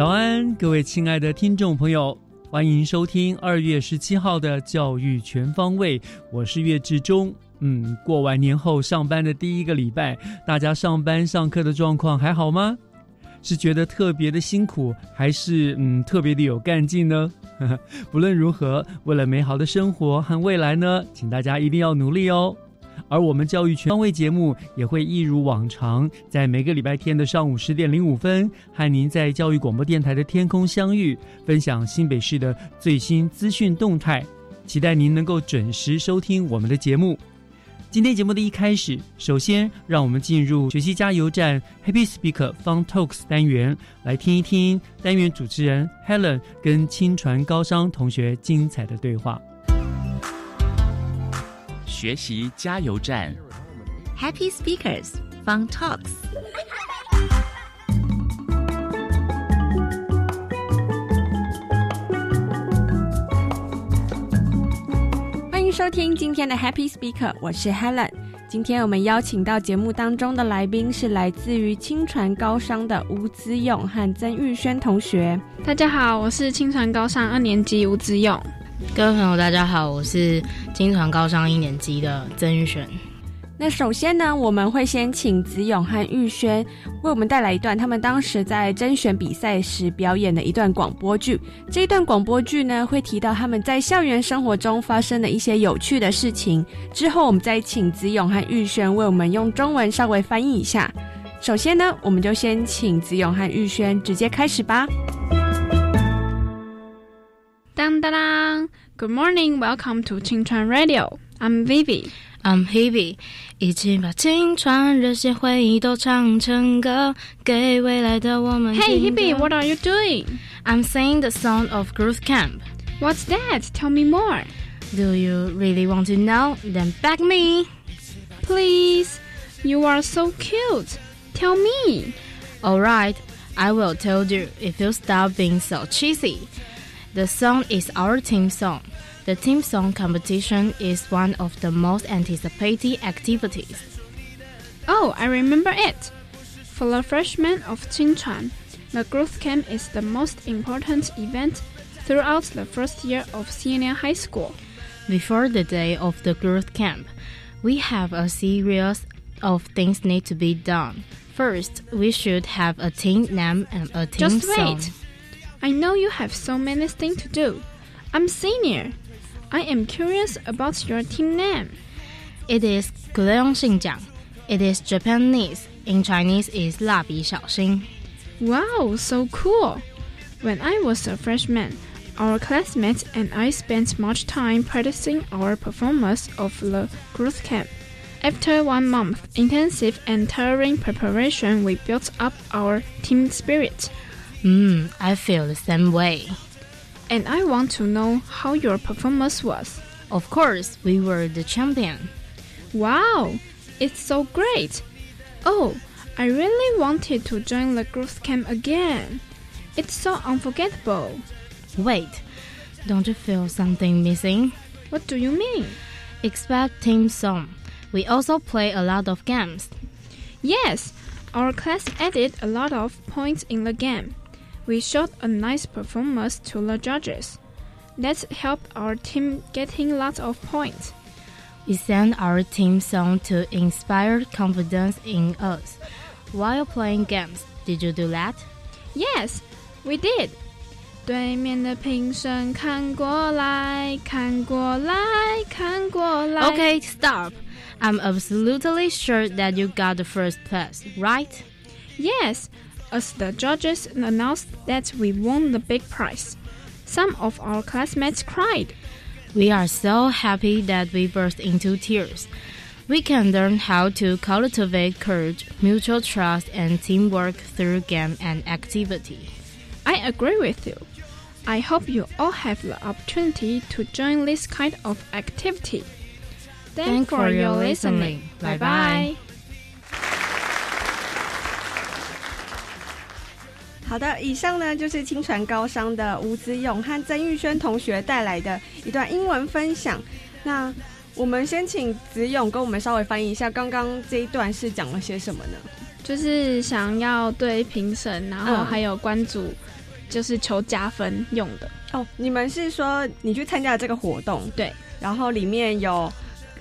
早安，各位亲爱的听众朋友，欢迎收听二月十七号的《教育全方位》，我是岳志忠。嗯，过完年后上班的第一个礼拜，大家上班上课的状况还好吗？是觉得特别的辛苦，还是嗯特别的有干劲呢？不论如何，为了美好的生活和未来呢，请大家一定要努力哦。而我们教育全方位节目也会一如往常，在每个礼拜天的上午十点零五分，和您在教育广播电台的天空相遇，分享新北市的最新资讯动态。期待您能够准时收听我们的节目。今天节目的一开始，首先让我们进入学习加油站 Happy Speak Fun Talks 单元，来听一听单元主持人 Helen 跟清传高商同学精彩的对话。学习加油站，Happy Speakers Fun Talks。欢迎收听今天的 Happy Speaker，我是 Helen。今天我们邀请到节目当中的来宾是来自于清传高商的吴子勇和曾玉轩同学。大家好，我是清传高商二年级吴子勇。各位朋友，大家好，我是金传高商一年级的曾玉璇。那首先呢，我们会先请子勇和玉轩为我们带来一段他们当时在甄选比赛时表演的一段广播剧。这一段广播剧呢，会提到他们在校园生活中发生的一些有趣的事情。之后，我们再请子勇和玉轩为我们用中文稍微翻译一下。首先呢，我们就先请子勇和玉轩直接开始吧。当当当！Good morning, welcome to 青川 Radio. I'm Vivi. I'm Hebe. 一起把青春热血回忆都唱成歌，给未来的我们。Hey Hebe, what are you doing? I'm singing the song of Growth Camp. What's that? Tell me more. Do you really want to know? Then back me. Please. You are so cute. Tell me. Alright, I will tell you if you stop being so cheesy. The song is our team song. The team song competition is one of the most anticipated activities. Oh, I remember it. For the freshmen of Qingchuan, the growth camp is the most important event throughout the first year of senior high school. Before the day of the growth camp, we have a series of things need to be done. First, we should have a team name and a team Just song. wait. I know you have so many things to do. I'm senior. I am curious about your team name. It is 古德用信奖. It is Japanese. In Chinese is 蜡笔小新. Wow, so cool. When I was a freshman, our classmates and I spent much time practicing our performance of the growth camp. After one month intensive and tiring preparation, we built up our team spirit. Hmm, I feel the same way. And I want to know how your performance was. Of course, we were the champion. Wow, it's so great. Oh, I really wanted to join the growth camp again. It's so unforgettable. Wait, don't you feel something missing? What do you mean? Expect team song. We also play a lot of games. Yes, Our class added a lot of points in the game. We showed a nice performance to the judges. Let's help our team getting lots of points. We sang our team song to inspire confidence in us while playing games. Did you do that? Yes, we did. 对面的评审看过来，看过来，看过来。 Okay, stop. I'm absolutely sure that you got the first place, right? Yes, as the judges announced that we won the big prize. Some of our classmates cried. We are so happy that we burst into tears. We can learn how to cultivate courage, mutual trust, and teamwork through game and activity. I agree with you. I hope you all have the opportunity to join this kind of activity. Thank for your listening. Bye Bye-bye. bye. 好的，以上呢就是清传高商的吴子勇和曾玉轩同学带来的一段英文分享。那我们先请子勇跟我们稍微翻译一下，刚刚这一段是讲了些什么呢？就是想要对评审，然后嗯还有关主，就是求加分用的。哦，你们是说你去参加了这个活动，对，然后里面有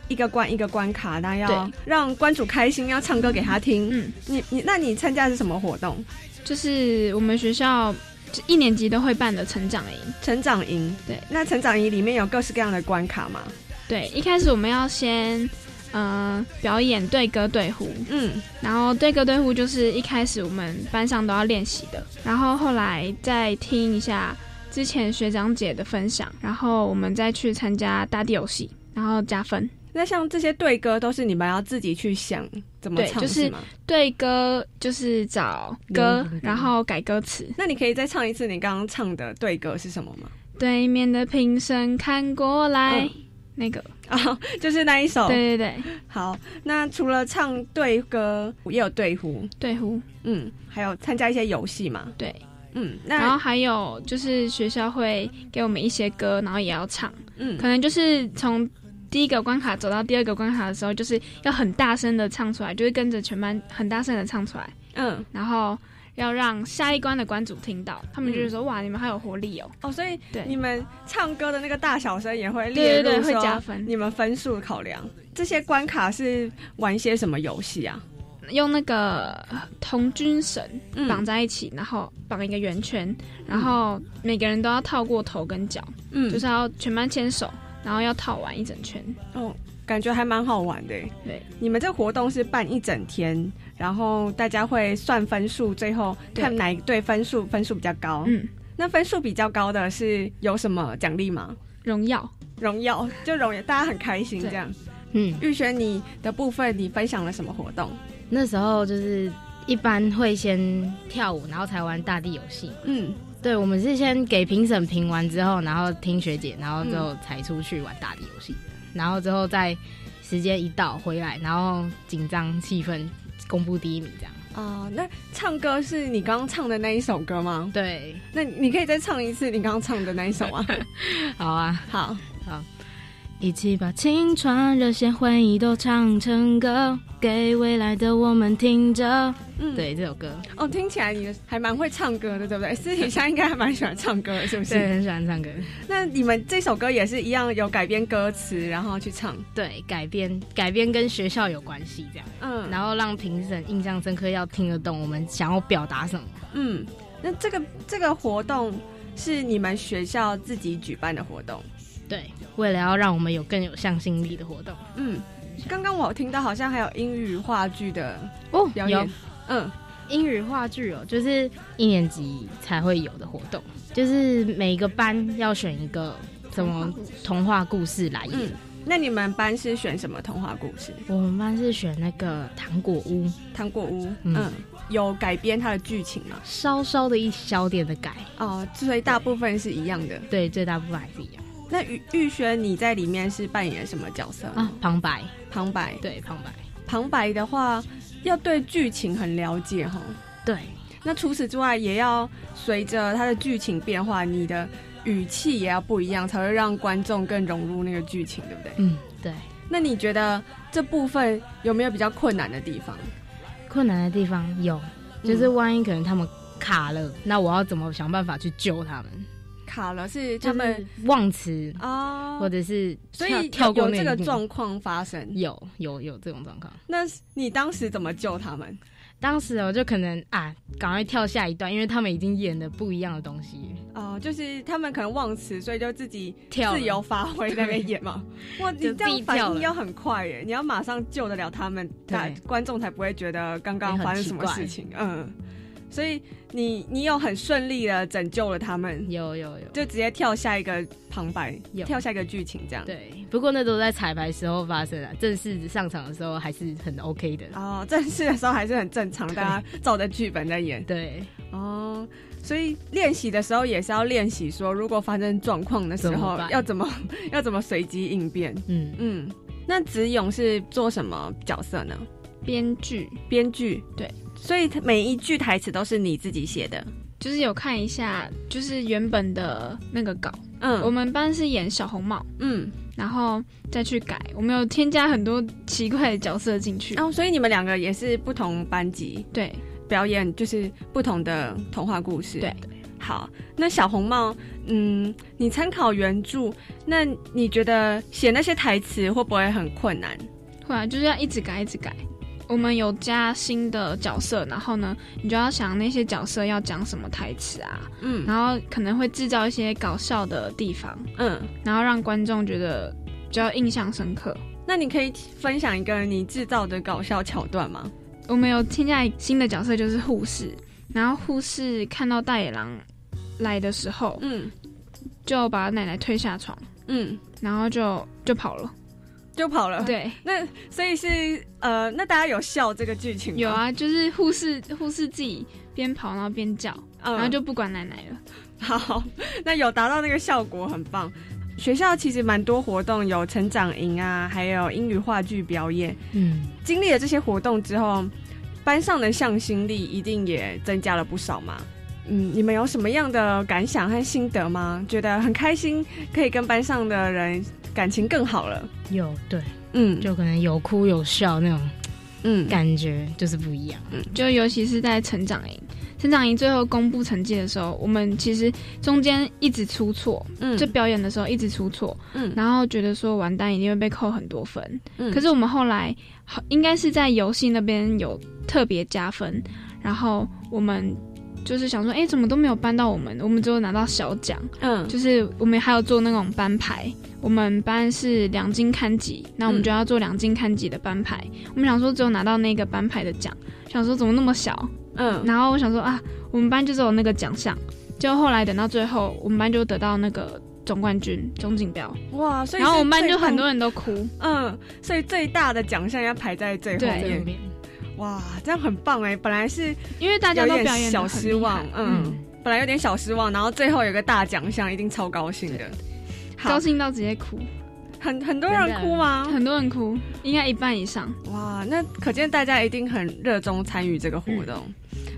一个关一个关卡，那要让关主开心，要唱歌给他听。嗯，你你那你参加的是什么活动？就是我们学校就一年级都会办的成长营。成长营。对，那成长营里面有各式各样的关卡吗？对，一开始我们要先呃表演对歌对呼，嗯，然后对歌对呼就是一开始我们班上都要练习的，然后后来再听一下之前学长姐的分享，然后我们再去参加大地游戏，然后加分。那像这些对歌都是你们要自己去想怎么唱，对就是吗？对歌就是找歌嗯，然后改歌词。那你可以再唱一次你刚刚唱的对歌是什么吗？对面的评审看过来，嗯那个，啊、就是那一首。对对对，好，那除了唱对歌，也有对呼，对呼，嗯，还有参加一些游戏嘛，对。嗯，然后那还有就是学校会给我们一些歌，然后也要唱，嗯可能就是从第一个关卡走到第二个关卡的时候，就是要很大声的唱出来，就是跟着全班很大声的唱出来，嗯然后要让下一关的关主听到，他们就嗯是说、哇，你们好有活力哦。哦，所以对你们唱歌的那个大小声也会对对对会列入说加分你们分数考量。这些关卡是玩些什么游戏啊？用那个童军绳嗯绑在一起，然后绑一个圆圈，然后每个人都要套过头跟脚，嗯就是要全班牵手，然后要套完一整圈。哦，感觉还蛮好玩的。对，你们这个活动是办一整天，然后大家会算分数，最后看哪一队分数分数比较高。嗯，那分数比较高的是有什么奖励吗？荣耀。荣耀就荣耀，大家很开心这样。嗯，玉轩，你的部分你分享了什么活动？那时候就是一般会先跳舞，然后才玩大地游戏。嗯，对，我们是先给评审评完之后，然后听学姐，然后之嗯后才出去玩大的游戏，然后之后再时间一到回来，然后紧张气氛，公布第一名这样。啊、那唱歌是你刚刚唱的那一首歌吗？对，那你可以再唱一次你刚刚唱的那一首啊？好啊，好好，一起把青春热血回忆都唱成歌，给未来的我们听着。嗯，对，这首歌，哦，听起来你还蛮会唱歌的，对不对？私底下应该还蛮喜欢唱歌的，是不是？对，很喜欢唱歌。那你们这首歌也是一样有改编歌词，然后去唱，对，改编改编跟学校有关系，这样，嗯，然后让评审印象深刻，要听得懂我们想要表达什么。嗯，那这个这个活动是你们学校自己举办的活动，对，为了要让我们有更有向心力的活动。嗯，刚刚我有听到好像还有英语话剧的哦表演有，嗯，英语话剧哦，就是一年级才会有的活动，就是每个班要选一个什么童话故事来演。嗯那你们班是选什么童话故事？我们班是选那个糖果屋，糖果屋，嗯嗯，有改编它的剧情吗？稍稍的一小点的改，哦，所以大部分是一样的。对，最大部分还是一样那玉玉轩，你在里面是扮演什么角色啊。旁白，旁白，对，旁白，旁白的话要对剧情很了解哈。对，那除此之外，也要随着它的剧情变化，你的语气也要不一样，才会让观众更融入那个剧情，对不对？嗯，对。那你觉得这部分有没有比较困难的地方？困难的地方有，就是万一可能他们卡了，那我要怎么想办法去救他们？卡了是他们忘词啊，或者是所以跳过这个状况发生，有有有这种状况。那你当时怎么救他们？当时我就可能啊，赶快跳下一段，因为他们已经演的不一样的东西。哦，就是他们可能忘词，所以就自己跳自由发挥那边演嘛。哇，你这样反应要很快耶！你要马上救得了他们，对观众才不会觉得刚刚发生什么事情。嗯。所以你你有很顺利的拯救了他们，有有有，就直接跳下一个旁白，跳下一个剧情这样。对，不过那都在彩排时候发生的，正式上场的时候还是很 OK 的。哦，正式的时候还是很正常，大家照着剧本在演。对，哦，所以练习的时候也是要练习说，如果发生状况的时候要怎么 要怎么随机应变。嗯嗯，那子勇是做什么角色呢？编剧，编剧，对。所以每一句台词都是你自己写的，就是有看一下，就是原本的那个稿。嗯，我们班是演小红帽，嗯，然后再去改，我们有添加很多奇怪的角色进去。哦，所以你们两个也是不同班级，对，表演就是不同的童话故事。对，好，那小红帽，嗯，你参考原著，那你觉得写那些台词会不会很困难？会啊，就是要一直改，一直改。我们有加新的角色，然后呢，你就要想那些角色要讲什么台词啊，嗯，然后可能会制造一些搞笑的地方，嗯，然后让观众觉得比较印象深刻。那你可以分享一个你制造的搞笑桥段吗？我们有添加新的角色，就是护士，然后护士看到大野狼来的时候，嗯，就把奶奶推下床，嗯，然后就就跑了。就跑了，对，那所以是呃，那大家有笑这个剧情吗？有啊，就是护士护士自己边跑然后边叫，然后就不管奶奶了。好，那有达到那个效果，很棒。学校其实蛮多活动，有成长营啊，还有英语话剧表演。嗯，经历了这些活动之后，班上的向心力一定也增加了不少嘛。嗯，你们有什么样的感想和心得吗？觉得很开心，可以跟班上的人。感情更好了，有对，嗯，就可能有哭有笑那种，嗯，感觉就是不一样，嗯，就尤其是在成长营，成长营最后公布成绩的时候，我们其实中间一直出错，嗯，就表演的时候一直出错，嗯，然后觉得说完蛋一定会被扣很多分，嗯，可是我们后来好应该是在游戏那边有特别加分，然后我们。就是想说，哎，怎么都没有搬到我们？我们只有拿到小奖。嗯，就是我们还有做那种班牌。我们班是两金刊集，那我们就要做两金刊集的班牌。我们想说，只有拿到那个班牌的奖，想说怎么那么小？嗯，然后我想说啊，我们班就只有那个奖项。就后来等到最后，我们班就得到那个总冠军总锦标。哇，所以然后我们班就很多人都哭。嗯，所以最大的奖项要排在最后面。哇，这样很棒哎！本来是因为大家都表演小失望，嗯，本来有点小失望，然后最后有个大奖项，一定超高兴的，高兴到直接哭，很很多人哭吗？很多人哭，应该一半以上。哇，那可见大家一定很热衷参与这个活动。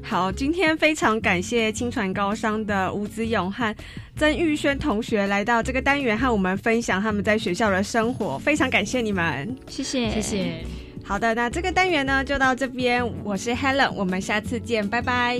好，今天非常感谢青传高商的吴子勇和曾玉轩同学来到这个单元和我们分享他们在学校的生活，非常感谢你们，谢谢，谢谢。好的，那这个单元呢就到这边。我是 Helen，我们下次见，拜拜。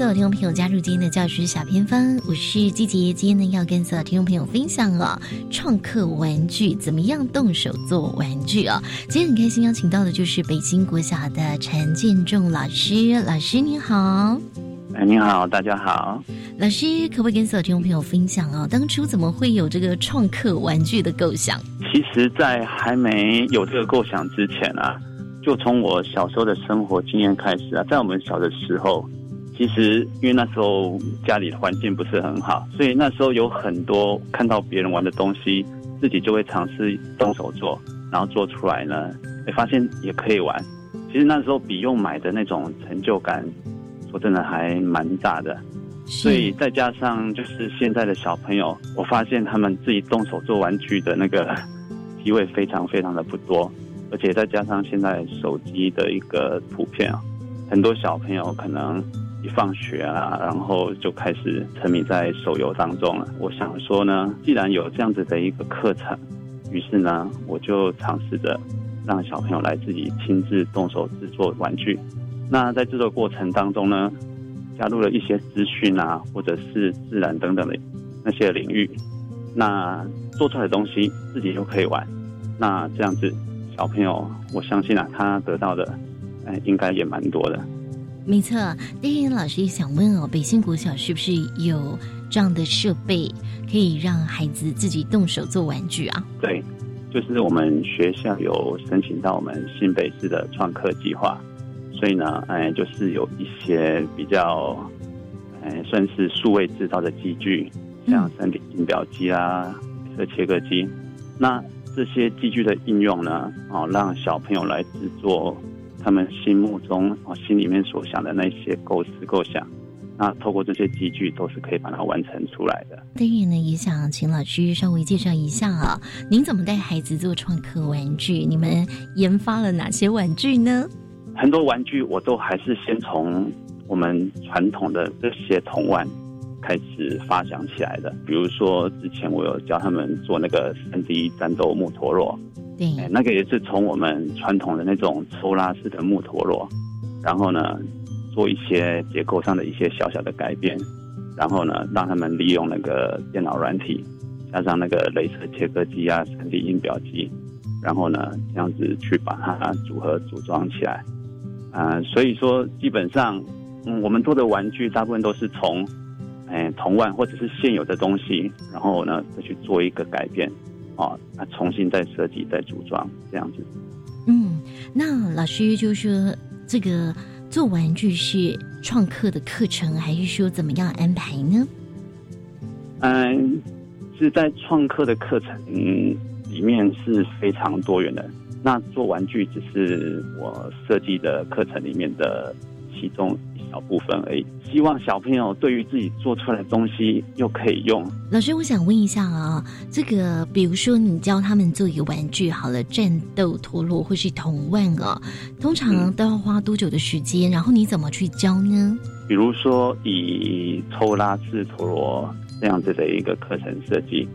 所有听众朋友加入今天的教学小偏方，我是季杰。今天呢，要跟所有听众朋友分享哦，创客玩具怎么样动手做玩具哦。今天很开心邀请到的就是北京国小的陈建仲老师，老师你好。哎，你好，大家好。老师可不可以跟所有听众朋友分享哦，当初怎么会有这个创客玩具的构想？其实，在还没有这个构想之前啊，就从我小时候的生活经验开始啊，在我们小的时候。其实因为那时候家里的环境不是很好，所以那时候有很多看到别人玩的东西，自己就会尝试动手做，然后做出来呢，哎，发现也可以玩。其实那时候比用买的那种成就感，说真的还蛮大的。所以再加上就是现在的小朋友，我发现他们自己动手做玩具的那个机会非常非常的不多，而且再加上现在手机的一个普遍啊，很多小朋友可能一放学啊，然后就开始沉迷在手游当中了。我想说呢，既然有这样子的一个课程，于是呢，我就尝试着让小朋友来自己亲自动手制作玩具。那在制作过程当中呢？加入了一些资讯啊，或者是自然等等的那些领域，那做出来的东西自己就可以玩。那这样子，小朋友，我相信啊，他得到的，哎，应该也蛮多的。没错，丁云老师也想问哦，北新国小是不是有这样的设备，可以让孩子自己动手做玩具啊？对，就是我们学校有申请到我们新北市的创客计划。所以呢，哎，就是有一些比较，哎，算是数位制造的机具，像三 D 印表机啊、色切割机。那这些机具的应用呢，哦，让小朋友来制作他们心目中、哦心里面所想的那些构思构想。那透过这些机具，都是可以把它完成出来的。当然呢，也想请老师稍微介绍一下啊，您怎么带孩子做创客玩具？你们研发了哪些玩具呢？很多玩具我都还是先从我们传统的这些童玩开始发想起来的。比如说，之前我有教他们做那个三 D 战斗木陀螺，对，那个也是从我们传统的那种抽拉式的木陀螺，然后呢，做一些结构上的一些小小的改变，然后呢，让他们利用那个电脑软体，加上那个镭射切割机啊、三 D 印表机，然后呢，这样子去把它组合组装起来。啊，所以说基本上，嗯，我们做的玩具大部分都是从，哎，同玩或者是现有的东西，然后呢再去做一个改变，哦，那重新再设计、再组装这样子。嗯，那老师就说这个做玩具是创客的课程，还是说怎么样安排呢？嗯，是在创客的课程里面是非常多元的。那做玩具只是我设计的课程里面的其中一小部分而已。希望小朋友对于自己做出来的东西又可以用。老师，我想问一下啊，这个比如说你教他们做一个玩具，好了，战斗陀螺或是铜腕啊，通常都要花多久的时间？然后你怎么去教呢？比如说以抽拉式陀螺这样子的一个课程设计。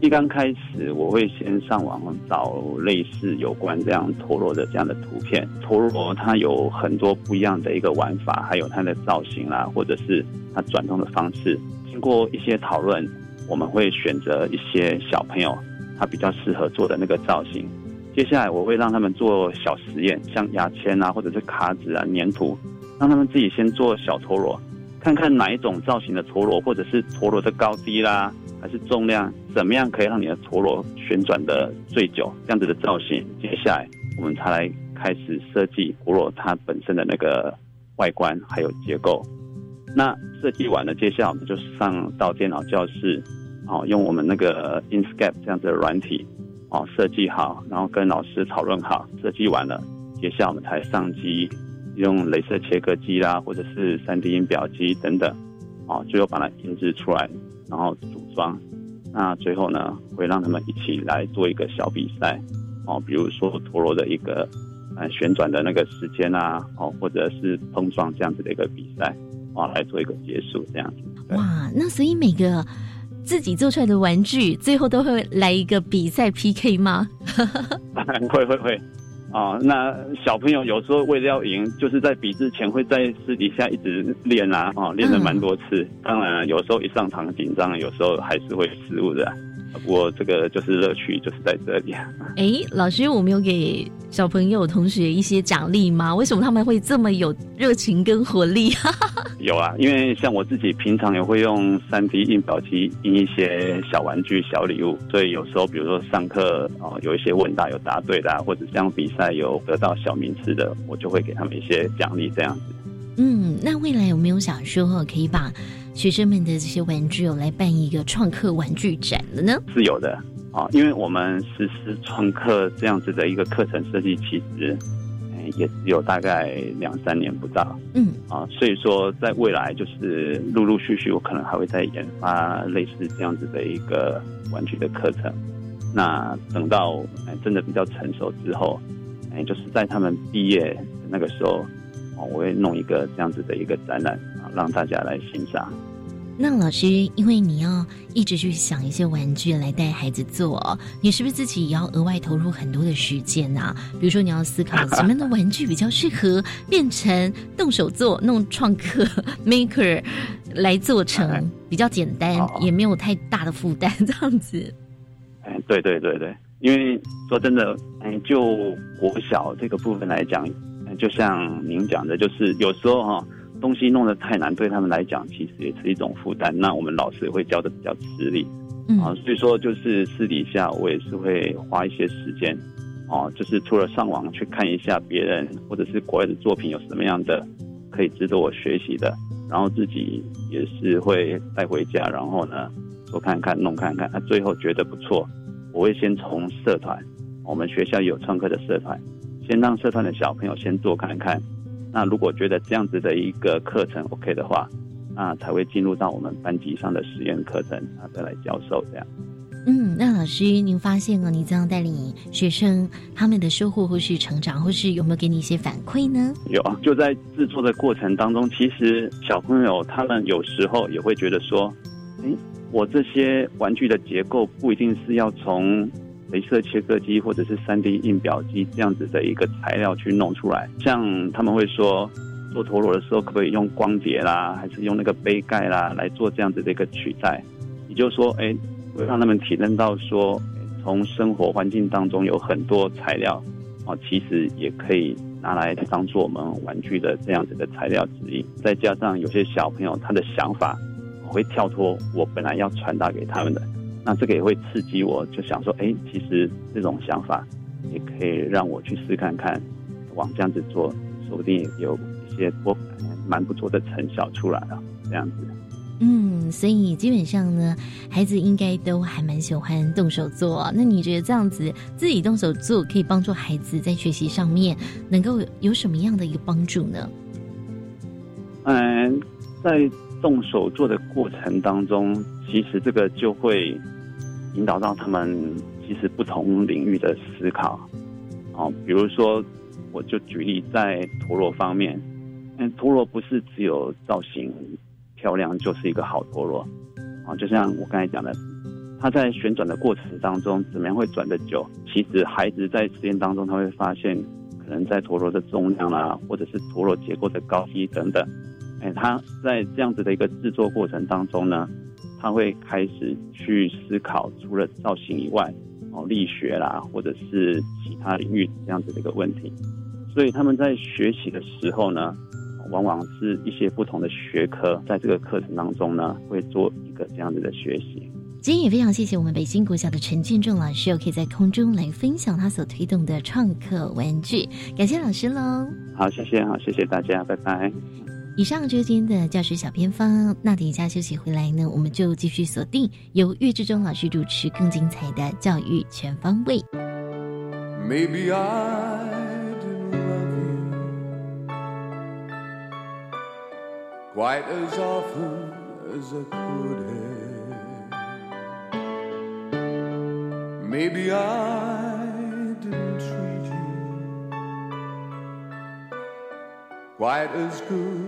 一刚开始，我会先上网找类似有关这样陀螺的这样的图片。陀螺它有很多不一样的一个玩法，还有它的造型啦，或者是它转动的方式。经过一些讨论，我们会选择一些小朋友他比较适合做的那个造型。接下来我会让他们做小实验，像牙签啊，或者是卡纸啊、粘土，让他们自己先做小陀螺，看看哪一种造型的陀螺，或者是陀螺的高低啦。还是重量怎么样可以让你的陀螺旋转的最久？这样子的造型，接下来我们才来开始设计陀螺它本身的那个外观还有结构。那设计完了，接下来我们就上到电脑教室，哦，用我们那个 Inkscape 这样子的软体，哦，设计好，然后跟老师讨论好，设计完了，接下来我们才上机，用镭射切割机啦，或者是三 D 印表机等等，哦，最后把它印制出来。然后组装，那最后呢，会让他们一起来做一个小比赛，哦，比如说陀螺的一个呃旋转的那个时间啊，哦，或者是碰撞这样子的一个比赛，哦，来做一个结束这样子。哇，那所以每个自己做出来的玩具，最后都会来一个比赛 PK 吗？会 会 会。啊，那小朋友有时候为了要赢，就是在比之前会在私底下一直练啊，哦，练了蛮多次。当然，有时候一上场紧张，有时候还是会失误的。不过这个就是乐趣，就是在这里。哎，老师，我们有给小朋友、同学一些奖励吗？为什么他们会这么有热情跟活力？有啊，因为像我自己平常也会用三 D 印表机印一些小玩具、小礼物，所以有时候比如说上课哦，有一些问答有答对的，或者像比赛有得到小名次的，我就会给他们一些奖励这样子。嗯，那未来有没有想说可以把学生们的这些玩具有来办一个创客玩具展了呢？是有的啊，因为我们实施创客这样子的一个课程设计，其实。也只有大概两三年不到，嗯啊，所以说在未来就是陆陆续续，我可能还会再研发类似这样子的一个玩具的课程。那等到哎真的比较成熟之后，哎，就是在他们毕业那个时候，哦，我会弄一个这样子的一个展览啊，让大家来欣赏。那老师，因为你要一直去想一些玩具来带孩子做，你是不是自己也要额外投入很多的时间呐？比如说，你要思考什么样的玩具比较适合变成动手做、弄创客 maker 来做成比较简单，也没有太大的负担，这样子。哎，对对对对，因为说真的，哎，就国小这个部分来讲，就像您讲的，就是有时候哈。东西弄得太难，对他们来讲其实也是一种负担。那我们老师也会教的比较吃力，啊，所以说就是私底下我也是会花一些时间，哦，就是除了上网去看一下别人或者是国外的作品有什么样的可以值得我学习的，然后自己也是会带回家，然后呢多看看弄看看，那最后觉得不错，我会先从社团，我们学校有创客的社团，先让社团的小朋友先做看看。那如果觉得这样子的一个课程 OK 的话，那才会进入到我们班级上的实验课程，啊，再来教授这样。嗯，那老师，您发现哦，你这样带领学生，他们的收获或是成长，或是有没有给你一些反馈呢？有啊，就在制作的过程当中，其实小朋友他们有时候也会觉得说，哎，我这些玩具的结构不一定是要从。镭射切割机或者是三 D 印表机这样子的一个材料去弄出来，像他们会说做陀螺的时候可不可以用光碟啦，还是用那个杯盖啦来做这样子的一个取代？也就是说，哎，会让他们体认到说，从生活环境当中有很多材料啊，其实也可以拿来当做我们玩具的这样子的材料之一。再加上有些小朋友他的想法会跳脱我本来要传达给他们的。那这个也会刺激我，就想说，哎，其实这种想法也可以让我去试看看，往这样子做，说不定有一些不蛮不错的成效出来了。这样子，嗯，所以基本上呢，孩子应该都还蛮喜欢动手做。那你觉得这样子自己动手做，可以帮助孩子在学习上面能够有什么样的一个帮助呢？嗯，在动手做的过程当中，其实这个就会。引导到他们其实不同领域的思考，哦，比如说，我就举例在陀螺方面，嗯，陀螺不是只有造型漂亮就是一个好陀螺，啊，就像我刚才讲的，它在旋转的过程当中怎么样会转得久？其实孩子在实验当中他会发现，可能在陀螺的重量啦，或者是陀螺结构的高低等等，哎，他在这样子的一个制作过程当中呢。他会开始去思考，除了造型以外，哦，力学啦，或者是其他领域这样子的一个问题。所以他们在学习的时候呢，往往是一些不同的学科，在这个课程当中呢，会做一个这样子的学习。今天也非常谢谢我们北京国小的陈建仲老师，又可以在空中来分享他所推动的创客玩具。感谢老师喽！好，谢谢，好，谢谢大家，拜拜。以上就是今天的教学小偏方。那等一下休息回来呢，我们就继续锁定由岳志忠老师主持更精彩的教育全方位。Maybe I do love you quite as often as I could have. Maybe I didn't treat you quite as good.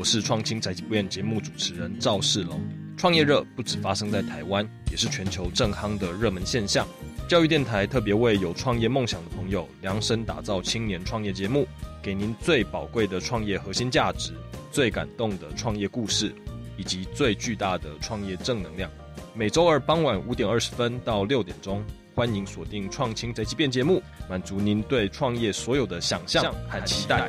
我是创新宅急便节目主持人赵世龙。创业热不止发生在台湾，也是全球正夯的热门现象。教育电台特别为有创业梦想的朋友量身打造青年创业节目，给您最宝贵的创业核心价值、最感动的创业故事，以及最巨大的创业正能量。每周二傍晚五点二十分到六点钟，欢迎锁定《创青宅急便》节目，满足您对创业所有的想象和期待。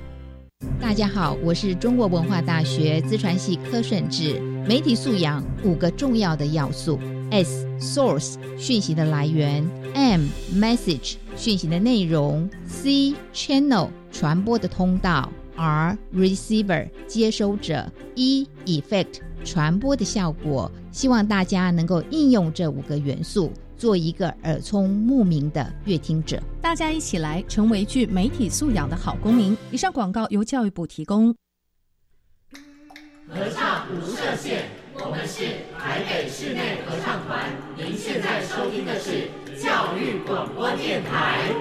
大家好，我是中国文化大学资传系柯顺志。媒体素养五个重要的要素：S source 讯息的来源，M message 讯息的内容，C channel 传播的通道，R receiver 接收者，E effect 传播的效果。希望大家能够应用这五个元素。做一个耳聪目明的乐听者，大家一起来成为具媒体素养的好公民。以上广告由教育部提供。合唱无设限，我们是台北室内合唱团。您现在收听的是教育广播电台。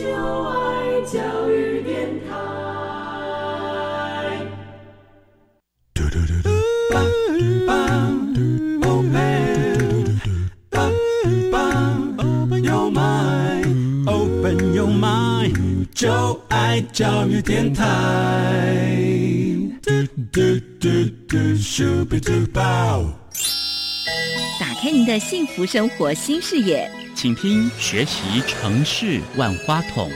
就爱教育电台，打开您的幸福生活新视野。请听《学习城市万花筒》。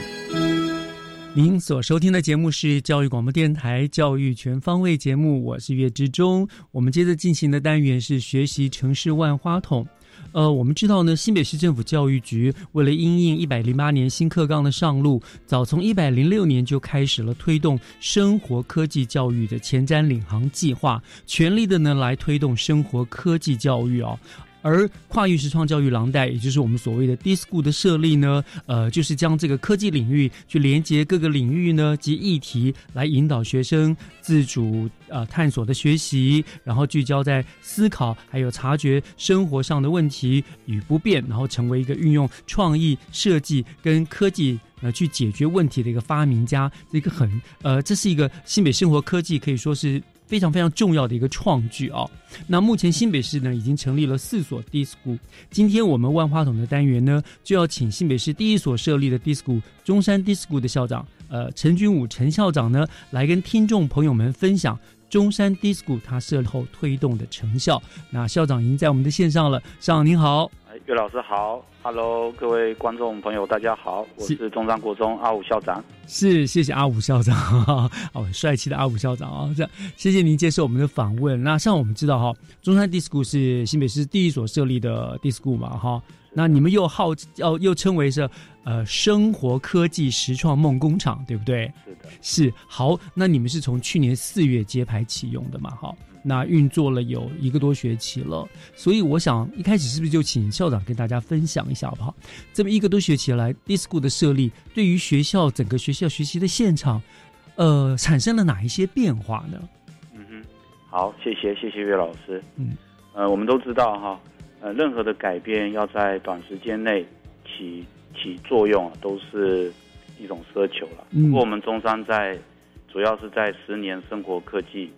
您所收听的节目是教育广播电台《教育全方位》节目，我是岳志忠。我们接着进行的单元是《学习城市万花筒》。呃，我们知道呢，新北市政府教育局为了因应一百零八年新课纲的上路，早从一百零六年就开始了推动生活科技教育的前瞻领航计划，全力的呢来推动生活科技教育哦。而跨域实创教育廊带，也就是我们所谓的 DISCO 的设立呢，呃，就是将这个科技领域去连接各个领域呢及议题，来引导学生自主呃探索的学习，然后聚焦在思考还有察觉生活上的问题与不便，然后成为一个运用创意设计跟科技呃去解决问题的一个发明家，一个很呃，这是一个新北生活科技可以说是。非常非常重要的一个创举啊！那目前新北市呢已经成立了四所 DISCO。今天我们万花筒的单元呢，就要请新北市第一所设立的 DISCO 中山 DISCO 的校长，呃，陈君武陈校长呢，来跟听众朋友们分享中山 DISCO 他设后推动的成效。那校长已经在我们的线上了，校长您好。岳老师好，Hello，各位观众朋友，大家好，我是中山国中阿武校长。是，谢谢阿武校长，哦，帅气的阿武校长啊，这样，谢谢您接受我们的访问。那像我们知道哈，中山 DISCO 是新北市第一所设立的 DISCO 嘛，哈，那你们又号哦，又称为是呃生活科技实创梦工厂，对不对？是的，是好，那你们是从去年四月揭牌启用的嘛，哈。那运作了有一个多学期了，所以我想一开始是不是就请校长跟大家分享一下好不好？这么一个多学期来，DISCO 的设立对于学校整个学校学习的现场，呃，产生了哪一些变化呢？嗯哼，好，谢谢谢谢岳老师。嗯，呃，我们都知道哈，呃，任何的改变要在短时间内起起作用，都是一种奢求了。不过我们中山在主要是在十年生活科技。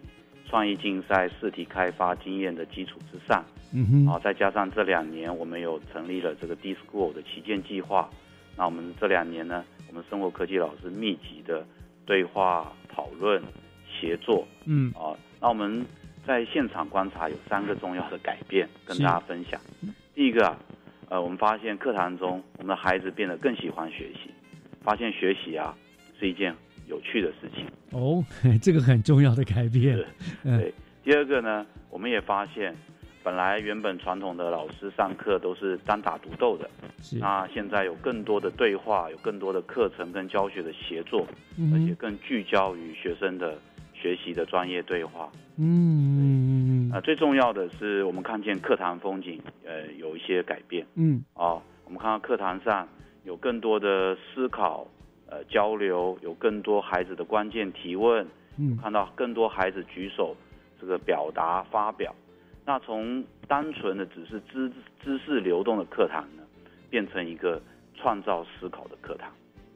创意竞赛试题开发经验的基础之上，嗯哼，好，再加上这两年我们有成立了这个 D School 的旗舰计划，那我们这两年呢，我们生活科技老师密集的对话讨论协作，嗯，啊，那我们在现场观察有三个重要的改变跟大家分享。第一个啊，呃，我们发现课堂中我们的孩子变得更喜欢学习，发现学习啊是一件有趣的事情。哦，这个很重要的改变。对，第二个呢，我们也发现，本来原本传统的老师上课都是单打独斗的，那现在有更多的对话，有更多的课程跟教学的协作，而且更聚焦于学生的学习的专业对话。嗯，啊，最重要的是我们看见课堂风景，呃，有一些改变。嗯，哦，我们看到课堂上有更多的思考。呃，交流有更多孩子的关键提问，嗯，看到更多孩子举手，这个表达发表，那从单纯的只是知知识流动的课堂呢，变成一个创造思考的课堂。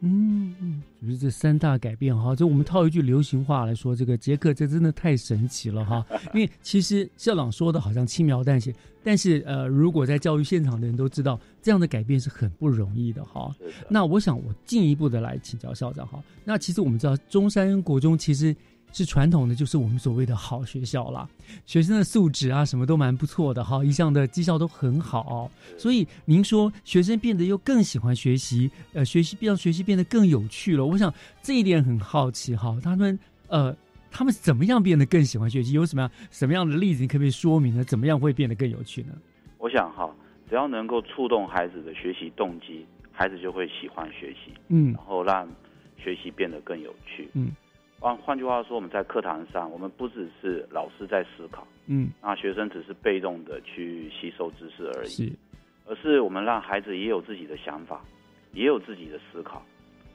嗯嗯，就是这三大改变哈，就我们套一句流行话来说，这个杰克这真的太神奇了哈。因为其实校长说的好像轻描淡写，但是呃，如果在教育现场的人都知道，这样的改变是很不容易的哈。那我想我进一步的来请教校长哈。那其实我们知道中山国中其实。是传统的，就是我们所谓的好学校啦，学生的素质啊，什么都蛮不错的哈，一向的绩效都很好，所以您说学生变得又更喜欢学习，呃，学习让学习变得更有趣了。我想这一点很好奇哈，他们呃，他们怎么样变得更喜欢学习？有什么样什么样的例子？你可不可以说明呢？怎么样会变得更有趣呢？我想哈，只要能够触动孩子的学习动机，孩子就会喜欢学习，嗯，然后让学习变得更有趣，嗯。换换句话说，我们在课堂上，我们不只是老师在思考，嗯，那学生只是被动的去吸收知识而已，是，而是我们让孩子也有自己的想法，也有自己的思考，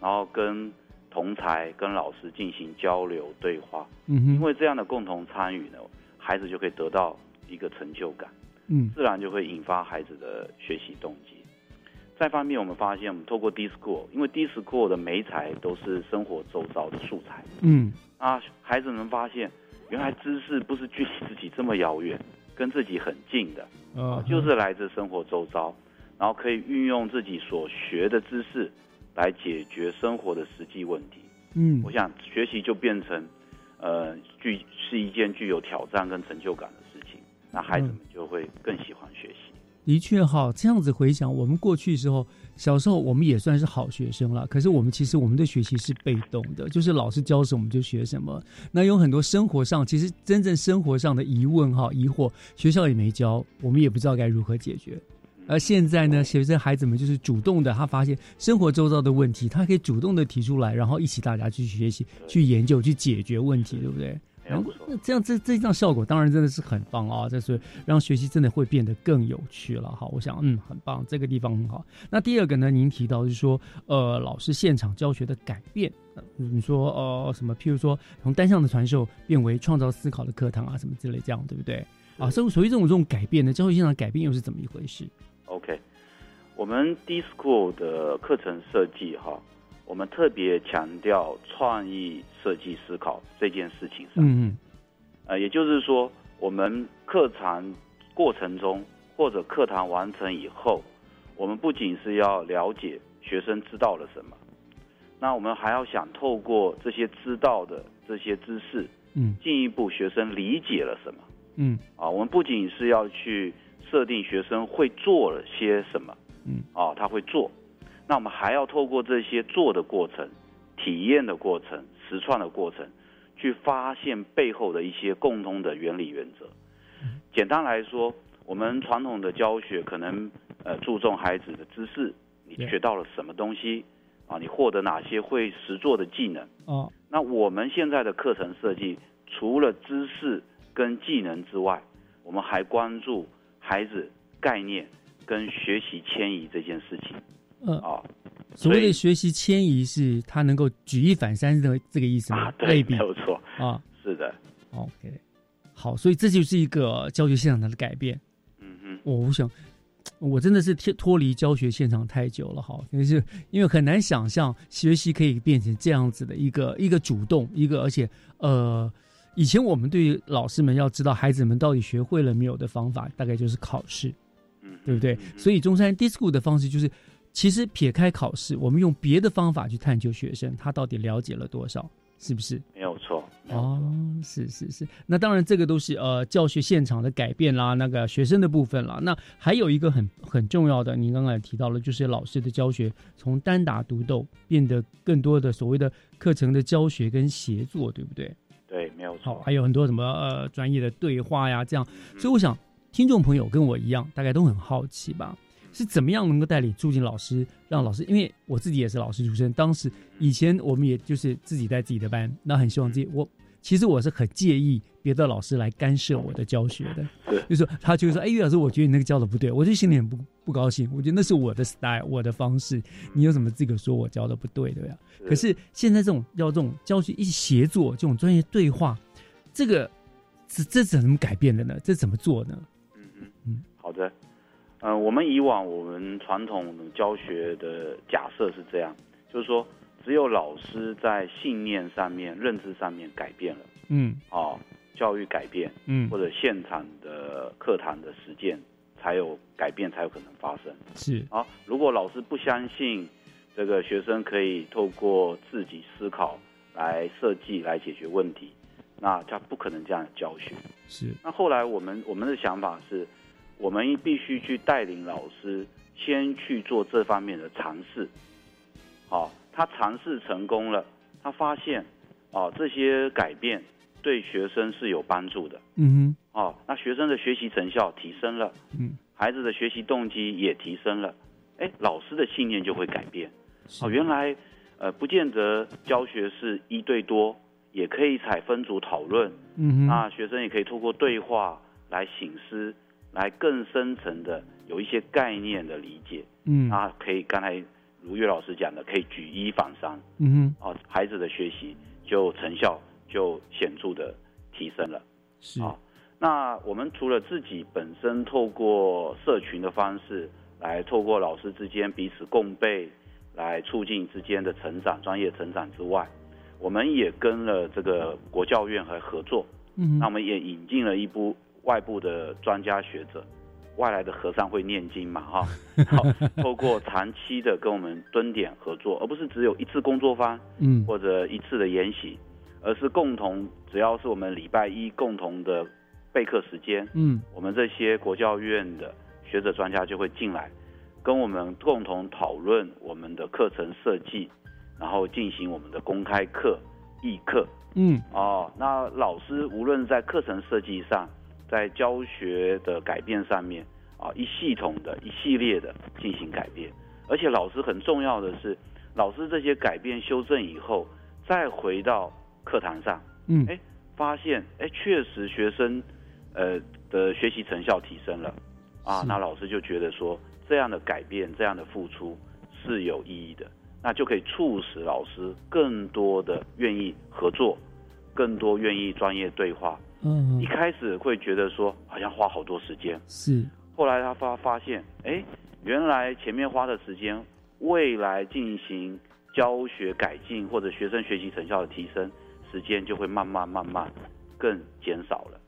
然后跟同才、跟老师进行交流对话，嗯哼，因为这样的共同参与呢，孩子就可以得到一个成就感，嗯，自然就会引发孩子的学习动机。再方面，我们发现，我们透过 Discord，因为 Discord 的媒材都是生活周遭的素材，嗯，啊，孩子们发现，原来知识不是距离自己这么遥远，跟自己很近的，啊，就是来自生活周遭，然后可以运用自己所学的知识来解决生活的实际问题。嗯，我想学习就变成，呃，具是一件具有挑战跟成就感的事情，那孩子们就会更喜欢学习。的确哈，这样子回想，我们过去时候小时候，我们也算是好学生了。可是我们其实我们的学习是被动的，就是老师教什么我们就学什么。那有很多生活上，其实真正生活上的疑问哈、疑惑，学校也没教，我们也不知道该如何解决。而现在呢，学生孩子们就是主动的，他发现生活周遭的问题，他可以主动的提出来，然后一起大家去学习、去研究、去解决问题，对不对？然后那这样这这样效果当然真的是很棒啊！这是让学习真的会变得更有趣了。好，我想嗯很棒，这个地方很好。那第二个呢，您提到就是说呃老师现场教学的改变，你说呃什么？譬如说从单向的传授变为创造思考的课堂啊，什么之类这样，对不对？啊，所以所以这种这种改变呢，教学现场改变又是怎么一回事？OK，我们 D School 的课程设计哈。我们特别强调创意设计思考这件事情上，嗯嗯，呃，也就是说，我们课堂过程中或者课堂完成以后，我们不仅是要了解学生知道了什么，那我们还要想透过这些知道的这些知识，嗯，进一步学生理解了什么，嗯，啊，我们不仅是要去设定学生会做了些什么，嗯，啊，他会做。那我们还要透过这些做的过程、体验的过程、实创的过程，去发现背后的一些共通的原理原则。简单来说，我们传统的教学可能呃注重孩子的知识，你学到了什么东西啊？你获得哪些会实做的技能？哦，那我们现在的课程设计，除了知识跟技能之外，我们还关注孩子概念跟学习迁移这件事情。嗯啊，所谓的学习迁移是他能够举一反三的这个意思吗？对，没有错啊，是的。OK，好，所以这就是一个教学现场的改变。我我想，我真的是脱脱离教学现场太久了哈，就是因为很难想象学习可以变成这样子的一个一个主动一个，而且呃，以前我们对于老师们要知道孩子们到底学会了没有的方法，大概就是考试，嗯，对不对？所以中山 DISCO 的方式就是。其实撇开考试，我们用别的方法去探究学生他到底了解了多少，是不是？没有错。哦，是是是。那当然，这个都是呃教学现场的改变啦，那个学生的部分啦。那还有一个很很重要的，您刚刚也提到了，就是老师的教学从单打独斗变得更多的所谓的课程的教学跟协作，对不对？对，没有错。还有很多什么呃专业的对话呀，这样。所以我想，听众朋友跟我一样，大概都很好奇吧。是怎么样能够带领住进老师，让老师？因为我自己也是老师出身，当时以前我们也就是自己带自己的班，那很希望自己。我其实我是很介意别的老师来干涉我的教学的，就是说他就会说：“哎，于老师，我觉得你那个教的不对。”我就心里很不不高兴。我觉得那是我的 style，我的方式，你有什么资格说我教的不对，对不对？可是现在这种要这种教学一起协作，这种专业对话，这个这这怎么改变的呢？这怎么做呢？嗯嗯嗯，好的。嗯，我们以往我们传统教学的假设是这样，就是说只有老师在信念上面、认知上面改变了，嗯，哦，教育改变，嗯，或者现场的课堂的实践才有改变，才有可能发生。是啊，如果老师不相信这个学生可以透过自己思考来设计来解决问题，那他不可能这样教学。是。那后来我们我们的想法是。我们必须去带领老师先去做这方面的尝试，好，他尝试成功了，他发现，哦，这些改变对学生是有帮助的，嗯哼，哦，那学生的学习成效提升了，嗯，孩子的学习动机也提升了，哎，老师的信念就会改变，哦，原来，呃，不见得教学是一对多，也可以采分组讨论，嗯哼，那学生也可以透过对话来醒思。来更深层的有一些概念的理解，嗯，啊，可以刚才如岳老师讲的，可以举一反三，嗯哼，啊，孩子的学习就成效就显著的提升了，是啊。那我们除了自己本身透过社群的方式来透过老师之间彼此共备，来促进之间的成长、专业成长之外，我们也跟了这个国教院和合作，嗯，那我们也引进了一部。外部的专家学者，外来的和尚会念经嘛？哈，好，透过长期的跟我们蹲点合作，而不是只有一次工作坊，嗯，或者一次的研习，而是共同，只要是我们礼拜一共同的备课时间，嗯，我们这些国教院的学者专家就会进来，跟我们共同讨论我们的课程设计，然后进行我们的公开课、议课，嗯，哦，那老师无论在课程设计上。在教学的改变上面啊，一系统的一系列的进行改变，而且老师很重要的是，老师这些改变修正以后，再回到课堂上，嗯，哎，发现哎，确实学生呃的学习成效提升了，啊，那老师就觉得说这样的改变，这样的付出是有意义的，那就可以促使老师更多的愿意合作，更多愿意专业对话。嗯，一开始会觉得说好像花好多时间，是。后来他发发现，哎，原来前面花的时间，未来进行教学改进或者学生学习成效的提升，时间就会慢慢慢慢更减少了。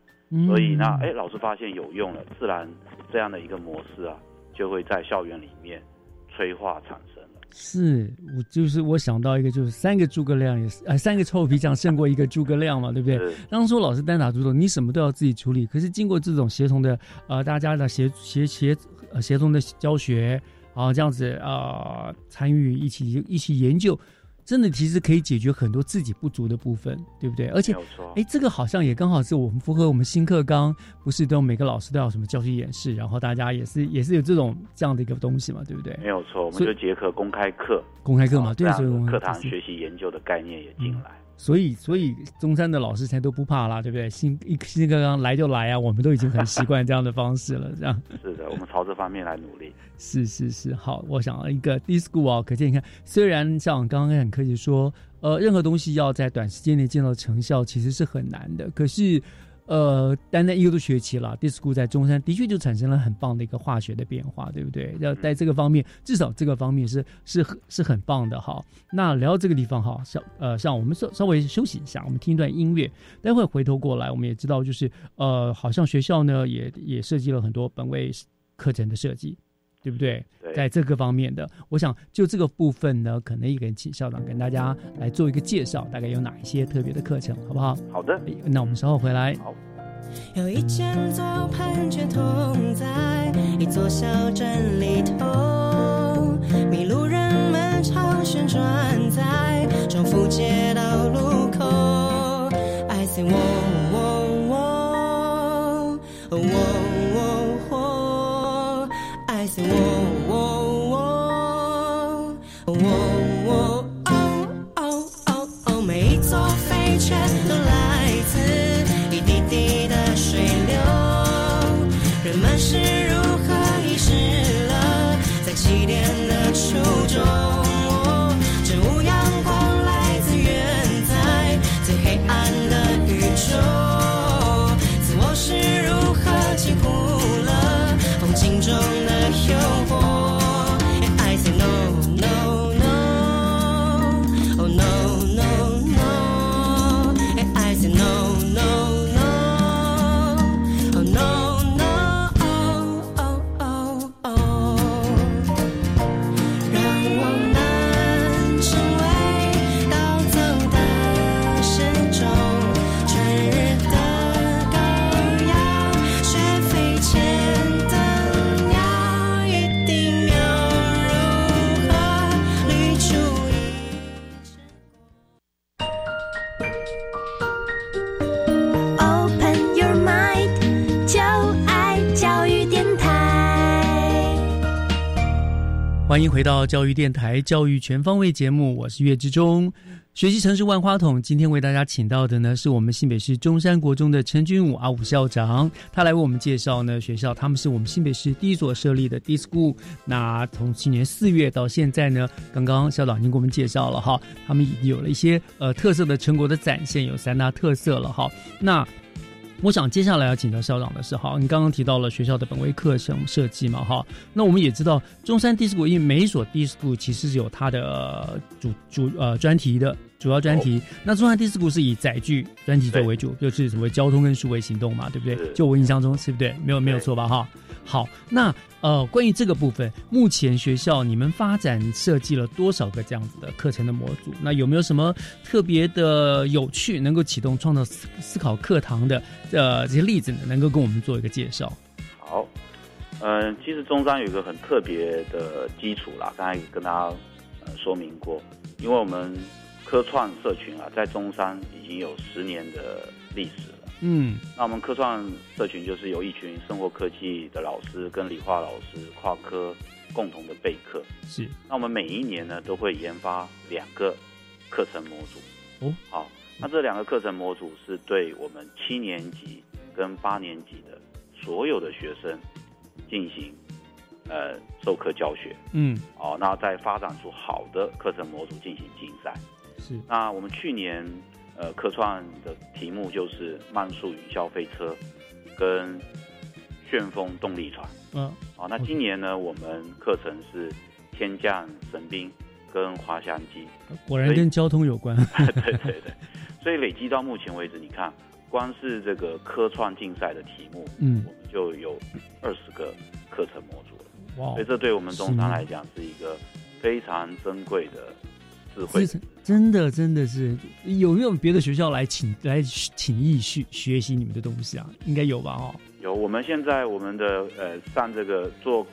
所以呢，哎，老师发现有用了，自然这样的一个模式啊，就会在校园里面催化产生。是我就是我想到一个，就是三个诸葛亮也是，呃，三个臭皮匠胜过一个诸葛亮嘛，对不对？当初老师单打独斗，你什么都要自己处理，可是经过这种协同的，呃，大家的协协协呃协同的教学，啊，这样子啊，参与一起一起研究。真的其实可以解决很多自己不足的部分，对不对？而且，哎，这个好像也刚好是我们符合我们新课纲，不是都每个老师都要什么教学演示，然后大家也是也是有这种这样的一个东西嘛，对不对？没有错，我们就结合公开课，公开课嘛，对，所以课堂学习研究的概念也进来。所以，所以中山的老师才都不怕啦，对不对？新一新刚刚来就来啊，我们都已经很习惯这样的方式了，这样。是的，我们朝这方面来努力。是是是，好，我想一个 D school 啊，可见你看，虽然像刚刚很客气说，呃，任何东西要在短时间内见到成效，其实是很难的，可是。呃，单单一个多学期了，Disco 在中山的确就产生了很棒的一个化学的变化，对不对？要在这个方面，至少这个方面是是是很棒的哈。那聊到这个地方哈，像呃，像我们稍稍微休息一下，我们听一段音乐，待会回头过来，我们也知道就是呃，好像学校呢也也设计了很多本位课程的设计，对不对？在这个方面的，我想就这个部分呢，可能也可以请校长跟大家来做一个介绍，大概有哪一些特别的课程，好不好？好的，那我们稍后回来。好。有一千座喷泉同在一座小镇里头，迷路人们常旋转在重复街道路口。I say 我我我我我欢迎回到教育电台教育全方位节目，我是岳志忠。学习城市万花筒，今天为大家请到的呢，是我们新北市中山国中的陈君武阿武校长，他来为我们介绍呢学校，他们是我们新北市第一所设立的 D School。那从去年四月到现在呢，刚刚校长已经给我们介绍了哈，他们已经有了一些呃特色的成果的展现，有三大特色了哈。那我想接下来要请教校长的是，哈，你刚刚提到了学校的本位课程设计嘛，哈，那我们也知道中山 DISCO 因为每一所 DISCO 其实是有它的主主呃专题的。主要专题。那中山 D School 是以载具专题作为主，就是所谓交通跟数位行动嘛，对不对？就我印象中，是不对？没有没有错吧？哈。好，那呃，关于这个部分，目前学校你们发展设计了多少个这样子的课程的模组？那有没有什么特别的有趣，能够启动创造思思考课堂的呃这些例子呢？能够跟我们做一个介绍？好，嗯、其实中山有一个很特别的基础啦，刚才跟大家呃说明过，因为我们科创社群啊，在中山已经有十年的历史了。嗯那我们科创社群就是由一群生活科技的老师跟理化老师跨科共同的备课。是。那我们每一年呢都会研发两个课程模组。哦，好，那这两个课程模组是对我们七年级跟八年级的所有的学生进行呃授课教学。嗯，哦，那再发展出好的课程模组进行竞赛。是。那我们去年呃科创的题目就是慢速云霄飞车跟旋风动力船。嗯，好，那今年呢，我们课程是天降神兵跟滑翔机。果然跟交通有关。对对对，所以累积到目前为止，你看，光是这个科创竞赛的题目，嗯我们就有二十个课程模组了。哇所以这对我们中山来讲是一个非常珍贵的智慧。真的真的是有没有别的学校来请来请意去学习你们的东西啊？应该有吧？哦，有，我们现在我们的呃上这个做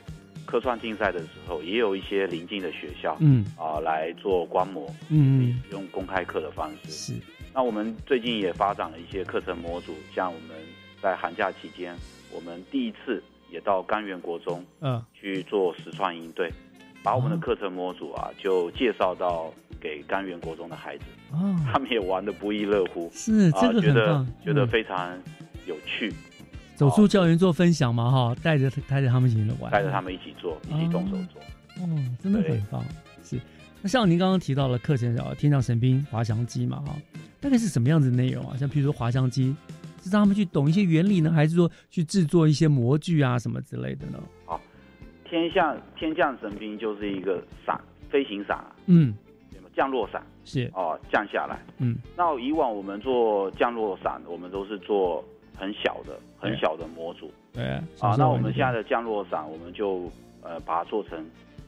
科创竞赛的时候，也有一些邻近的学校，嗯啊、来做观摩，嗯用公开课的方式。是。那我们最近也发展了一些课程模组，像我们在寒假期间，我们第一次也到甘源国中，嗯去做实创营队，把我们的课程模组啊，就介绍到给甘源国中的孩子，哦，他们也玩的不亦乐乎，是这个啊、觉得觉得嗯。非常有趣，走出校园做分享嘛，哈，带着带着他们一起玩，带着他们一起做，一起动手做。哦，真的很棒。是，那像您刚刚提到了课程啊，天降神兵滑翔机嘛，哈，大概是什么样子的内容啊？像譬如说滑翔机，是让他们去懂一些原理呢，还是说去制作一些模具啊什么之类的呢？好，天象天降神兵就是一个伞，飞行伞啊，嗯，降落伞？是。哦，降下来。嗯，那以往我们做降落伞，我们都是做很小的、很小的模组。对啊，那我们现在的降落伞，我们就呃把它做成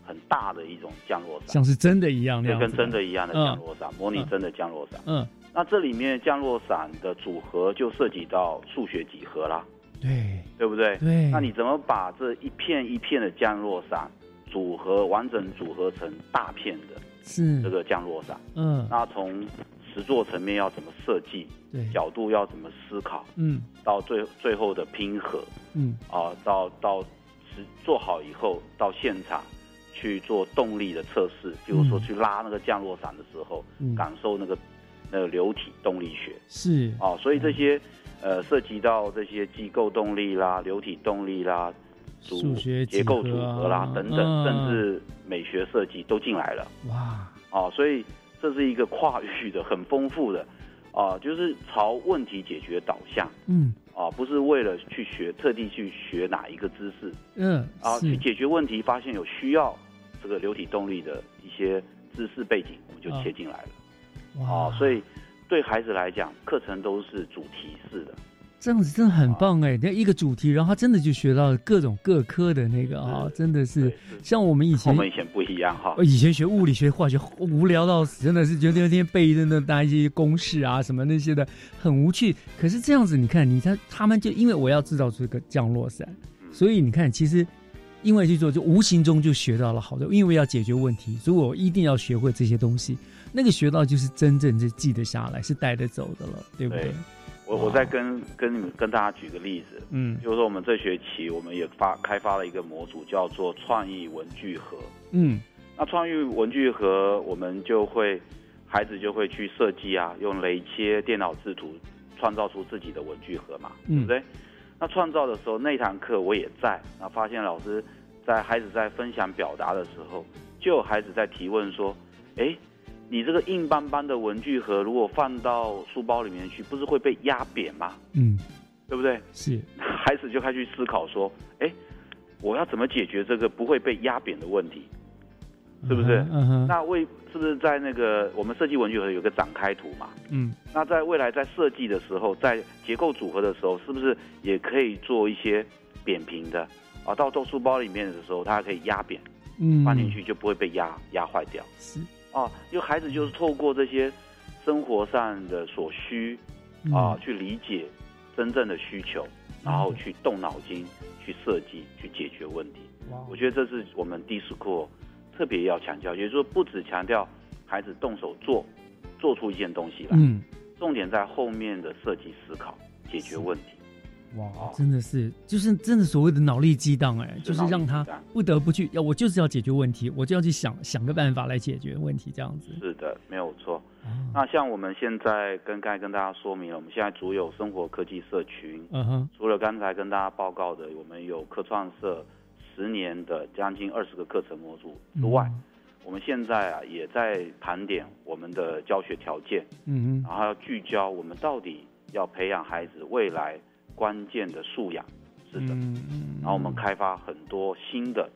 很大的一种降落伞，像是真的一样那跟真的一样的降落伞，模拟嗯。真的降落伞。嗯，那这里面降落伞的组合就涉及到数学几何啦，对，对不对？对。那你怎么把这一片一片的降落伞组合完整组合成大片的是。这个降落伞？嗯。那从实作层面要怎么设计，对。角度要怎么思考，嗯。到最最后的拼合？嗯。啊，到到实做好以后到现场去做动力的测试，比如说嗯。去拉那个降落伞的时候，嗯。感受那个那个流体动力学。是。啊，所以这些呃涉及到这些机构动力啦、流体动力啦、组数学几结构组合啦等等，嗯甚至美学设计都进来了。哇，哦，所以这是一个跨域的、很丰富的，啊，就是朝问题解决导向，嗯啊，不是为了去学特地去学哪一个知识，嗯啊，去解决问题，发现有需要这个流体动力的一些知识背景，我们就啊切进来了。哇啊，所以对孩子来讲，课程都是主题式的。这样子真的很棒哎！那一个主题，然后他真的就学到了各种各科的那个啊，真的是像我们以前我们以前不一样哈。以前学物理学、化学无聊到死，真的是觉得天天背的那那一些公式啊什么那些的很无趣。可是这样子，你看你他他们就因为我要制造出一个降落伞，所以你看其实因为去做，就无形中就学到了好多。因为要解决问题，所以我一定要学会这些东西。那个学到就是真正是记得下来，是带得走的了，对不对？对我我再跟跟你们跟大家举个例子，嗯就是说我们这学期我们也发开发了一个模组，叫做创意文具盒。嗯那创意文具盒，我们就会孩子就会去设计啊，用雷切、电脑制图创造出自己的文具盒嘛，对嗯不对？那创造的时候，那堂课我也在，那发现老师在孩子在分享表达的时候，就有孩子在提问说：“哎，你这个硬邦邦的文具盒，如果放到书包里面去，不是会被压扁吗？嗯，对不对？”是孩子就开始思考说：“哎，我要怎么解决这个不会被压扁的问题？是不是？嗯哼那为是不是在那个我们设计文具盒有个展开图嘛？嗯那在未来在设计的时候，在结构组合的时候，是不是也可以做一些扁平的啊？到到书包里面的时候，它可以压扁，嗯放进去就不会被压压坏掉。是啊，因为孩子就是透过这些生活上的所需啊，嗯去理解真正的需求，然后去动脑筋去设计去解决问题。我觉得这是我们 D School 特别要强调，也就是说不只强调孩子动手做，做出一件东西来，嗯，重点在后面的设计思考、解决问题。哇，真的是，就是真的所谓的脑力激荡，哎，就是让他不得不去，要我就是要解决问题，我就要去想想个办法来解决问题，这样子。是的，没有错。那像我们现在跟刚才跟大家说明了，我们现在主有生活科技社群，嗯哼，除了刚才跟大家报告的，我们有科创社十年的将近二十个课程模组之外，我们现在啊也在盘点我们的教学条件，嗯然后要聚焦我们到底要培养孩子未来关键的素养是什么，嗯然后我们开发很多新的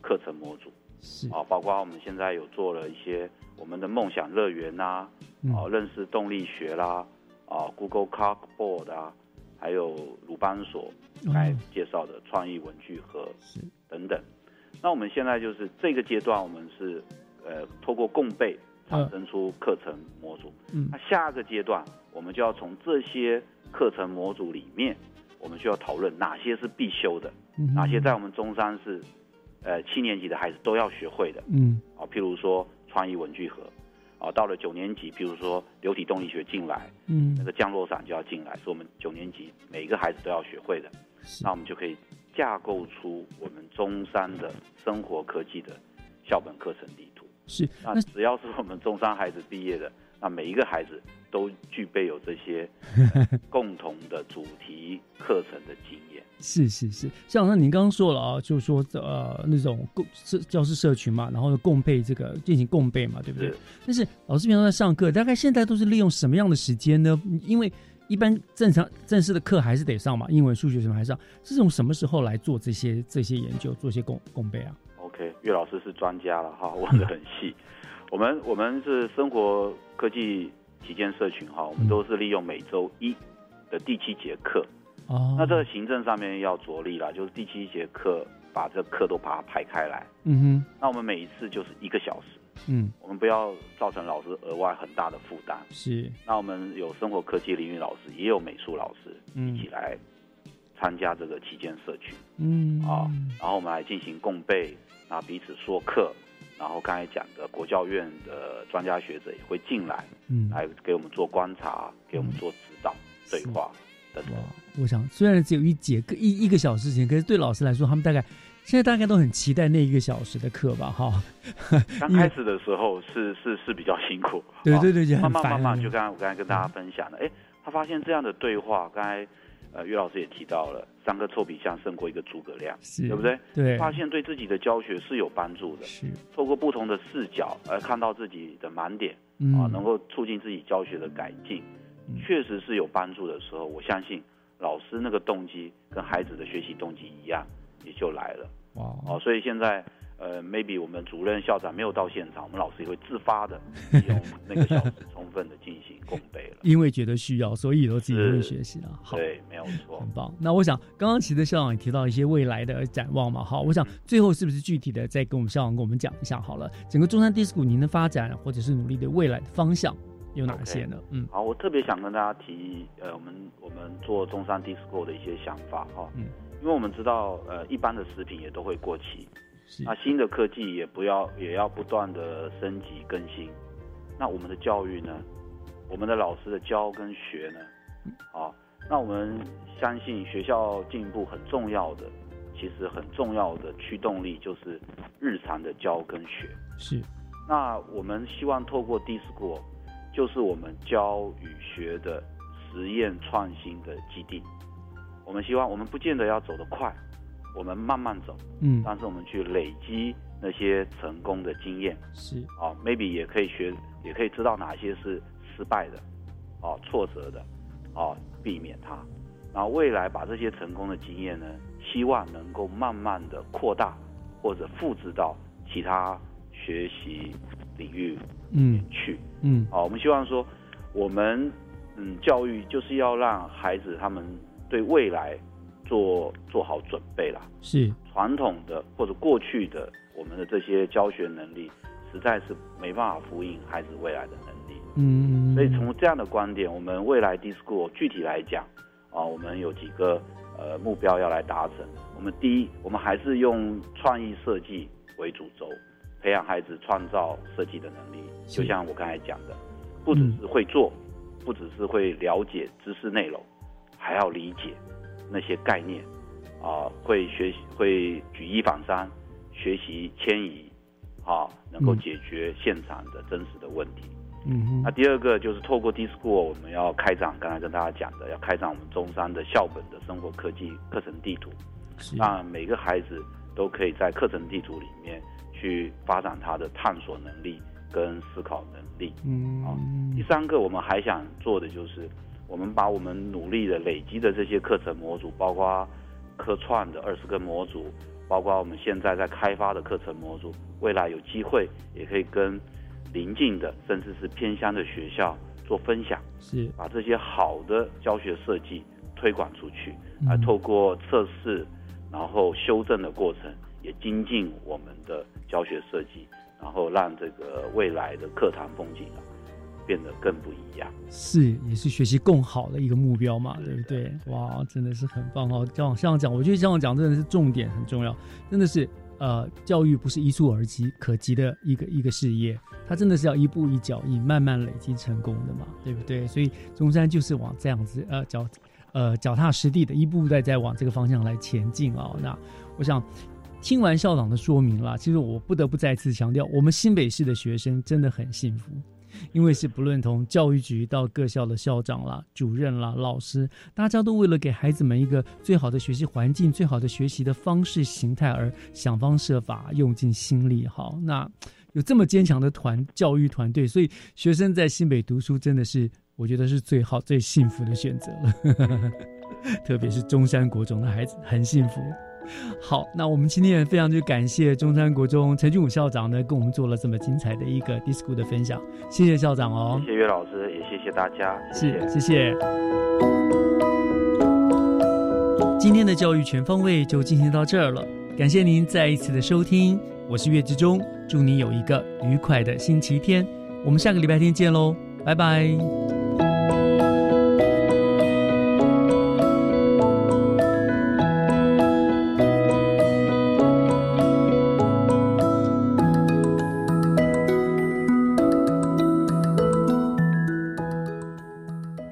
课程模组，是。啊，包括我们现在有做了一些我们的梦想乐园呐、嗯。啊，认识动力学啦，啊，Google Cardboard 啊，还有鲁班所刚才介绍的创意文具盒等等。那我们现在就是这个阶段，我们是呃透过共备产生出课程模组。嗯。那下个阶段，我们就要从这些课程模组里面，我们需要讨论哪些是必修的，嗯哪些在我们中山是呃七年级的孩子都要学会的。嗯啊，譬如说创意文具盒，啊，到了九年级，譬如说流体动力学进来，嗯那个降落伞就要进来，是我们九年级每一个孩子都要学会的。那我们就可以架构出我们中山的生活科技的校本课程地图。是，那只要是我们中山孩子毕业的，那每一个孩子都具备有这些呃 共同的主题课程的经验。是是是，像那您刚刚说了啊，就是说呃那种共社教师社群嘛，然后共备这个进行共备嘛，对不对是？但是老师平常在上课，大概现在都是利用什么样的时间呢？因为一般正常正式的课还是得上嘛，英文、数学什么还是上，是从什么时候来做这些这些研究，做些共共备啊？OK，岳老师是专家了哈，问 的很细。我们我们是生活科技旗舰社群哈，我们都是利用每周一的第七节课。哦，那这个行政上面要着力啦，就是第七节课把这课都把它排开来。嗯哼，那我们每一次就是一个小时，嗯，我们不要造成老师额外很大的负担。是，那我们有生活科技领域老师，也有美术老师嗯。一起来参加这个期间社群。嗯。啊，然后我们来进行共备，那彼此说课，然后刚才讲的国教院的专家学者也会进来，嗯来给我们做观察，给我们做指导、对话等等。我想虽然只有一节课一一个小时前，可是对老师来说，他们大概现在大概都很期待那一个小时的课吧，哈。刚开始的时候是 是是比较辛苦，啊对对对慢慢慢慢，就刚才我刚才跟大家分享的，哎，他发现这样的对话，刚才呃岳老师也提到了，三个臭皮匠胜过一个诸葛亮，是对不对？对发现对自己的教学是有帮助的，是透过不同的视角而看到自己的盲点，嗯啊，能够促进自己教学的改进，确实是有帮助的时候，我相信老师那个动机跟孩子的学习动机一样，也就来了。哇，哦，所以现在呃，maybe 我们主任校长没有到现场，我们老师也会自发的用那个小时充分的进行共备了。因为觉得需要，所以都自己会学习了。好，对，没有错。很棒。那我想，刚刚其实校长也提到一些未来的展望嘛，好，我想最后是不是具体的再跟我们校长跟我们讲一下好了，整个中山 DISCO 您的发展或者是努力的未来的方向有哪些呢？嗯，好，我特别想跟大家提，呃，我们我们做中山 DISCO 的一些想法哈，嗯，因为我们知道，呃，一般的食品也都会过期，是那新的科技也不要也要不断的升级更新，那我们的教育呢，我们的老师的教跟学呢，啊，那我们相信学校进步很重要的，其实很重要的驱动力就是日常的教跟学。是，那我们希望透过 DISCO，就是我们教与学的实验创新的基地。我们希望，我们不见得要走得快，我们慢慢走，嗯。但是我们去累积那些成功的经验，是。啊，maybe 也可以学，也可以知道哪些是失败的，啊，挫折的，啊，避免它。然后未来把这些成功的经验呢，希望能够慢慢的扩大或者复制到其他学习领域嗯。去。嗯。啊，我们希望说，我们嗯教育就是要让孩子他们对未来做做好准备啦。是传统的或者过去的我们的这些教学能力，实在是没办法呼应孩子未来的能力。嗯，所以从这样的观点，我们未来 DISCO 具体来讲啊，我们有几个呃目标要来达成。我们第一，我们还是用创意设计为主轴，培养孩子创造设计的能力。就像我刚才讲的，不只是会做，不只是会了解知识内容，还要理解那些概念啊，会学习会举一反三，学习迁移啊，能够嗯。解决现场的真实的问题。嗯哼，那第二个就是透过 DISCO，我们要开展刚才跟大家讲的，要开展我们中山的校本的生活科技课程地图，是。让每个孩子都可以在课程地图里面去发展他的探索能力跟思考能力。嗯。啊第三个，我们还想做的就是，我们把我们努力的累积的这些课程模组，包括科创的二十个模组，包括我们现在在开发的课程模组，未来有机会也可以跟邻近的甚至是偏乡的学校做分享，是。把这些好的教学设计推广出去，嗯。来透过测试，然后修正的过程，也精进我们的教学设计，然后让这个未来的课堂风景啊变得更不一样。是，也是学习更好的一个目标嘛，对不对？哇，真的是很棒哦！这样这样讲，我觉得这样讲真的是重点很重要，真的是呃，教育不是一蹴而及可及的一个一个事业，它真的是要一步一脚印，慢慢累积成功的嘛，对不对？所以中山就是往这样子呃脚呃脚踏实地的一步在在往这个方向来前进啊、那我想。听完校长的说明啦，其实我不得不再次强调，我们新北市的学生真的很幸福，因为是不论从教育局到各校的校长啦、主任啦、老师，大家都为了给孩子们一个最好的学习环境、最好的学习的方式形态而想方设法、用尽心力。好，那有这么坚强的团教育团队，所以学生在新北读书真的是，我觉得是最好、最幸福的选择了。特别是中山国中的孩子，很幸福。好，那我们今天也非常就感谢中山国中陈俊武校长呢，跟我们做了这么精彩的一个 DISCO 的分享，谢谢校长哦。谢谢岳老师，也谢谢大家，谢，谢谢。教育全方位就进行到这儿了，感谢您再一次的收听，我是岳志忠，祝您有一个愉快的星期天，我们下个礼拜天见喽，拜拜。